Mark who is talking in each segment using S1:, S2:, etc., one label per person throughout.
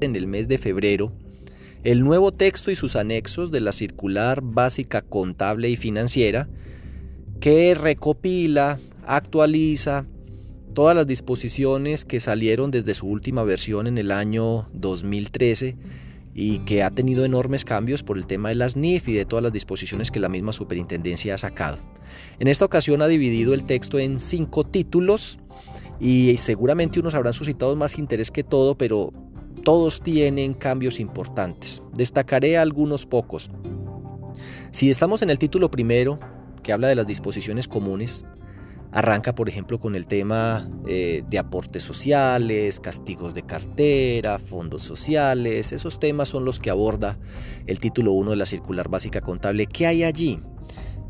S1: en el mes de febrero el nuevo texto y sus anexos de la circular básica contable y financiera que recopila, actualiza todas las disposiciones que salieron desde su última versión en el año 2013 y que ha tenido enormes cambios por el tema de las NIF y de todas las disposiciones que la misma superintendencia ha sacado. En esta ocasión ha dividido el texto en cinco títulos y seguramente unos habrán suscitado más interés que todo, pero todos tienen cambios importantes. Destacaré algunos pocos. Si estamos en el título primero, que habla de las disposiciones comunes, Arranca, por ejemplo, con el tema eh, de aportes sociales, castigos de cartera, fondos sociales. Esos temas son los que aborda el título 1 de la circular básica contable. ¿Qué hay allí?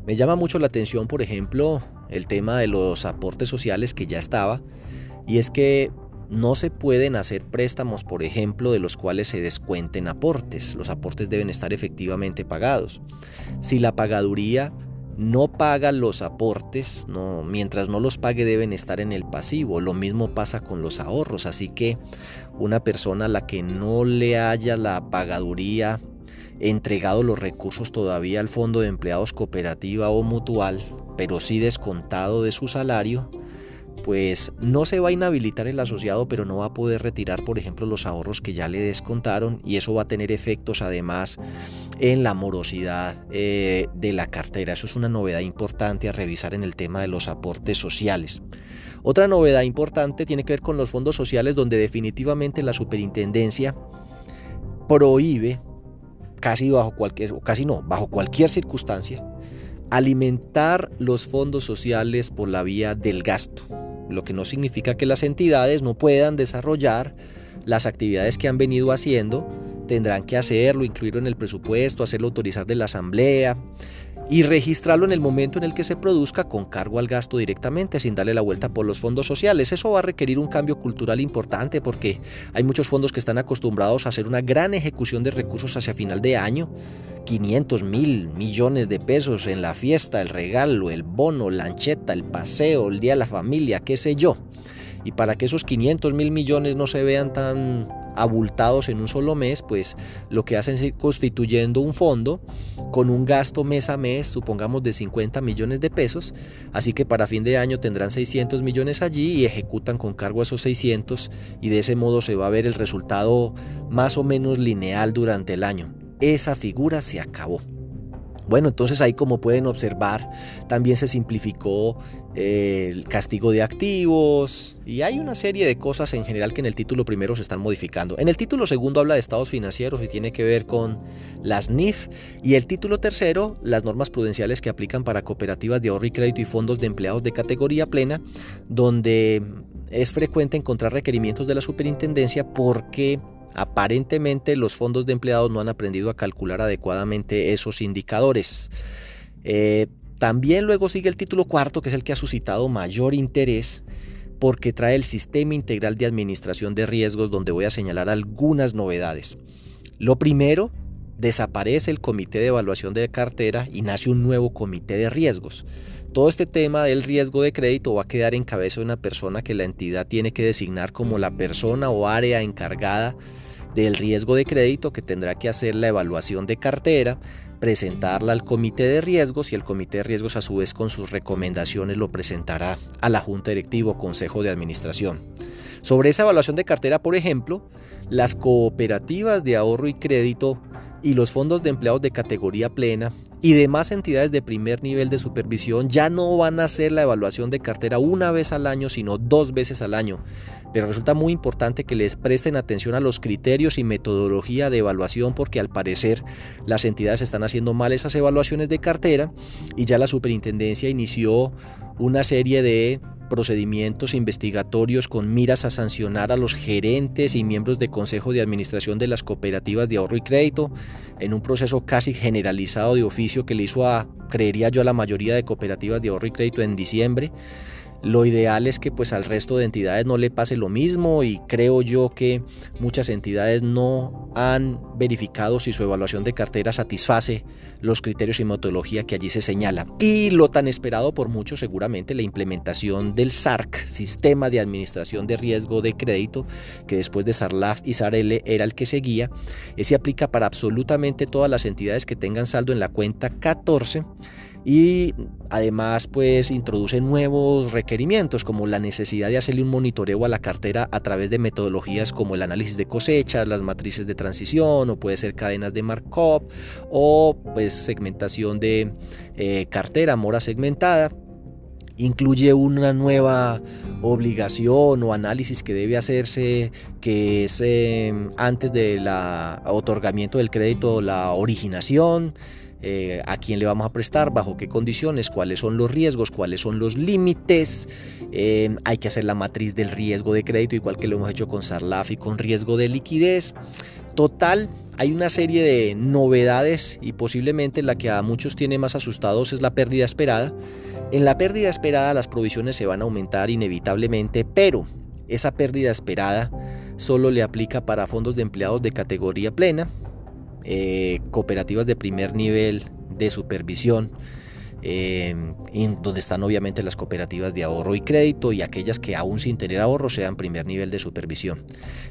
S1: Me llama mucho la atención, por ejemplo, el tema de los aportes sociales que ya estaba. Y es que no se pueden hacer préstamos, por ejemplo, de los cuales se descuenten aportes. Los aportes deben estar efectivamente pagados. Si la pagaduría no paga los aportes, mientras no los pague deben estar en el pasivo. Lo mismo pasa con los ahorros, así que una persona a la que no le haya la pagaduría entregado los recursos todavía al fondo de empleados cooperativa o mutual, pero sí descontado de su salario, pues no se va a inhabilitar el asociado, pero no va a poder retirar, por ejemplo, los ahorros que ya le descontaron y eso va a tener efectos además en la morosidad eh, de la cartera. Eso es una novedad importante a revisar en el tema de los aportes sociales. Otra novedad importante tiene que ver con los fondos sociales donde definitivamente la superintendencia prohíbe casi bajo cualquier casi no, bajo cualquier circunstancia alimentar los fondos sociales por la vía del gasto lo que no significa que las entidades no puedan desarrollar las actividades que han venido haciendo, tendrán que hacerlo, incluirlo en el presupuesto, hacerlo autorizar de la asamblea y registrarlo en el momento en el que se produzca con cargo al gasto directamente, sin darle la vuelta por los fondos sociales. Eso va a requerir un cambio cultural importante porque hay muchos fondos que están acostumbrados a hacer una gran ejecución de recursos hacia final de año 500 mil millones de pesos en la fiesta, el regalo, el bono, la ancheta, el paseo, el día de la familia, qué sé yo. Y para que esos 500 mil millones no se vean tan abultados en un solo mes, pues lo que hacen es ir constituyendo un fondo con un gasto mes a mes, supongamos de 50 millones de pesos, así que para fin de año tendrán 600 millones allí y ejecutan con cargo esos 600 y de ese modo se va a ver el resultado más o menos lineal durante el año esa figura se acabó. Bueno, entonces ahí como pueden observar, también se simplificó eh, el castigo de activos y hay una serie de cosas en general que en el título primero se están modificando. En el título segundo habla de estados financieros y tiene que ver con las NIF y el título tercero, las normas prudenciales que aplican para cooperativas de ahorro y crédito y fondos de empleados de categoría plena, donde es frecuente encontrar requerimientos de la superintendencia porque Aparentemente los fondos de empleados no han aprendido a calcular adecuadamente esos indicadores. Eh, también luego sigue el título cuarto, que es el que ha suscitado mayor interés porque trae el sistema integral de administración de riesgos donde voy a señalar algunas novedades. Lo primero, desaparece el comité de evaluación de cartera y nace un nuevo comité de riesgos. Todo este tema del riesgo de crédito va a quedar en cabeza de una persona que la entidad tiene que designar como la persona o área encargada del riesgo de crédito que tendrá que hacer la evaluación de cartera, presentarla al comité de riesgos y el comité de riesgos a su vez con sus recomendaciones lo presentará a la junta directiva o consejo de administración. Sobre esa evaluación de cartera, por ejemplo, las cooperativas de ahorro y crédito y los fondos de empleados de categoría plena y demás entidades de primer nivel de supervisión ya no van a hacer la evaluación de cartera una vez al año, sino dos veces al año. Pero resulta muy importante que les presten atención a los criterios y metodología de evaluación porque al parecer las entidades están haciendo mal esas evaluaciones de cartera y ya la superintendencia inició una serie de procedimientos investigatorios con miras a sancionar a los gerentes y miembros de consejo de administración de las cooperativas de ahorro y crédito en un proceso casi generalizado de oficio que le hizo a, creería yo, a la mayoría de cooperativas de ahorro y crédito en diciembre. Lo ideal es que pues al resto de entidades no le pase lo mismo y creo yo que muchas entidades no han verificado si su evaluación de cartera satisface los criterios y metodología que allí se señala. Y lo tan esperado por muchos seguramente la implementación del SARC, Sistema de Administración de Riesgo de Crédito, que después de SARLAF y SARL era el que seguía, ese aplica para absolutamente todas las entidades que tengan saldo en la cuenta 14 y además pues introduce nuevos requerimientos como la necesidad de hacerle un monitoreo a la cartera a través de metodologías como el análisis de cosechas, las matrices de transición o puede ser cadenas de markup o pues segmentación de eh, cartera, mora segmentada. Incluye una nueva obligación o análisis que debe hacerse que es eh, antes del otorgamiento del crédito la originación eh, a quién le vamos a prestar, bajo qué condiciones, cuáles son los riesgos, cuáles son los límites. Eh, hay que hacer la matriz del riesgo de crédito, igual que lo hemos hecho con Sarlaf y con riesgo de liquidez. Total, hay una serie de novedades y posiblemente la que a muchos tiene más asustados es la pérdida esperada. En la pérdida esperada las provisiones se van a aumentar inevitablemente, pero esa pérdida esperada solo le aplica para fondos de empleados de categoría plena, eh, cooperativas de primer nivel de supervisión, eh, donde están obviamente las cooperativas de ahorro y crédito y aquellas que aún sin tener ahorro sean primer nivel de supervisión.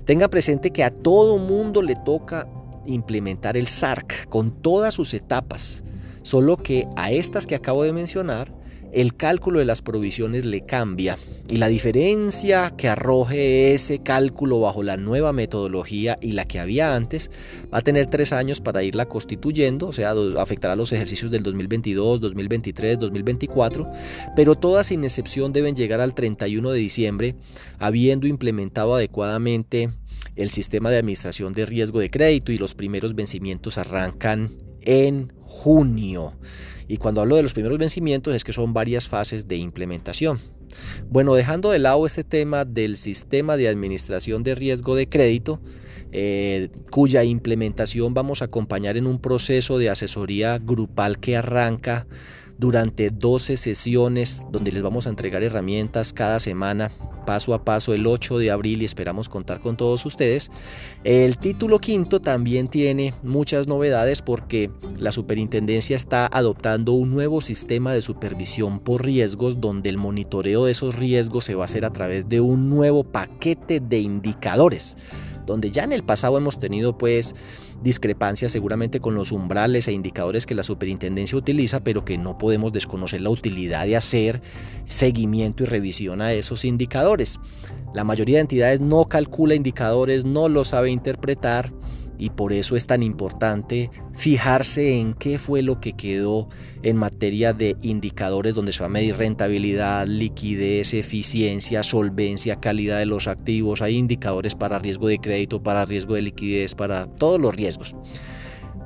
S1: Tenga presente que a todo mundo le toca implementar el SARC con todas sus etapas, solo que a estas que acabo de mencionar el cálculo de las provisiones le cambia. Y la diferencia que arroje ese cálculo bajo la nueva metodología y la que había antes va a tener tres años para irla constituyendo, o sea, afectará los ejercicios del 2022, 2023, 2024, pero todas sin excepción deben llegar al 31 de diciembre habiendo implementado adecuadamente el sistema de administración de riesgo de crédito y los primeros vencimientos arrancan en junio. Y cuando hablo de los primeros vencimientos es que son varias fases de implementación. Bueno, dejando de lado este tema del sistema de administración de riesgo de crédito, eh, cuya implementación vamos a acompañar en un proceso de asesoría grupal que arranca durante 12 sesiones donde les vamos a entregar herramientas cada semana paso a paso el 8 de abril y esperamos contar con todos ustedes. El título quinto también tiene muchas novedades porque la superintendencia está adoptando un nuevo sistema de supervisión por riesgos donde el monitoreo de esos riesgos se va a hacer a través de un nuevo paquete de indicadores donde ya en el pasado hemos tenido pues discrepancias seguramente con los umbrales e indicadores que la superintendencia utiliza, pero que no podemos desconocer la utilidad de hacer seguimiento y revisión a esos indicadores. La mayoría de entidades no calcula indicadores, no lo sabe interpretar y por eso es tan importante fijarse en qué fue lo que quedó en materia de indicadores donde se va a medir rentabilidad, liquidez, eficiencia, solvencia, calidad de los activos. Hay indicadores para riesgo de crédito, para riesgo de liquidez, para todos los riesgos.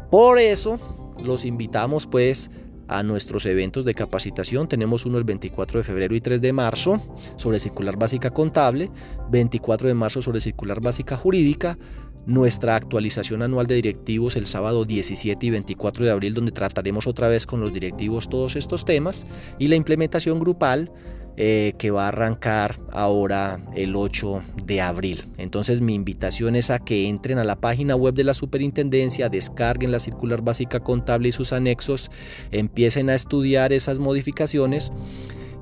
S1: Por eso los invitamos pues a nuestros eventos de capacitación. Tenemos uno el 24 de febrero y 3 de marzo sobre circular básica contable, 24 de marzo sobre circular básica jurídica, nuestra actualización anual de directivos el sábado 17 y 24 de abril, donde trataremos otra vez con los directivos todos estos temas, y la implementación grupal eh, que va a arrancar ahora el 8 de abril. Entonces mi invitación es a que entren a la página web de la superintendencia, descarguen la circular básica contable y sus anexos, empiecen a estudiar esas modificaciones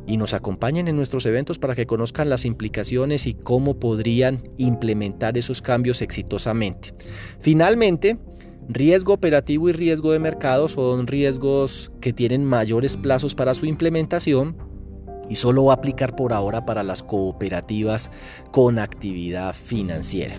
S1: y nos acompañen en nuestros eventos para que conozcan las implicaciones y cómo podrían implementar esos cambios exitosamente. Finalmente, riesgo operativo y riesgo de mercado son riesgos que tienen mayores plazos para su implementación y solo va a aplicar por ahora para las cooperativas con actividad financiera.